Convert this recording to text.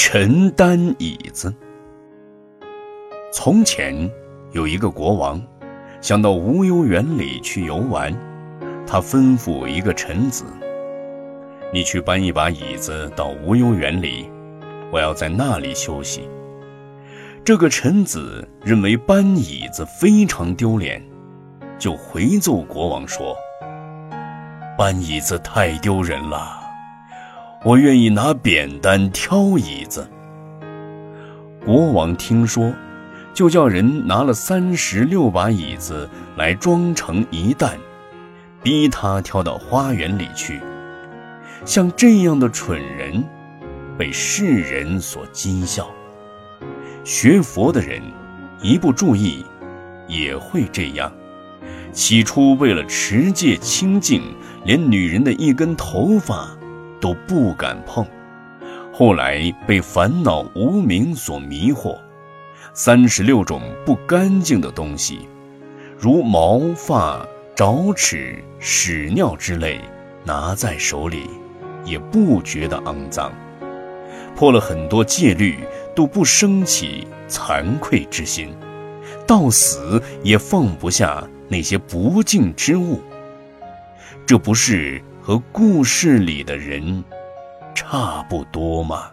陈丹椅子。从前有一个国王，想到无忧园里去游玩，他吩咐一个臣子：“你去搬一把椅子到无忧园里，我要在那里休息。”这个臣子认为搬椅子非常丢脸，就回奏国王说：“搬椅子太丢人了。”我愿意拿扁担挑椅子。国王听说，就叫人拿了三十六把椅子来装成一担，逼他挑到花园里去。像这样的蠢人，被世人所讥笑。学佛的人，一不注意，也会这样。起初为了持戒清净，连女人的一根头发。都不敢碰，后来被烦恼无明所迷惑，三十六种不干净的东西，如毛发、爪齿、屎尿之类，拿在手里，也不觉得肮脏，破了很多戒律，都不生起惭愧之心，到死也放不下那些不净之物，这不是？和故事里的人差不多吗？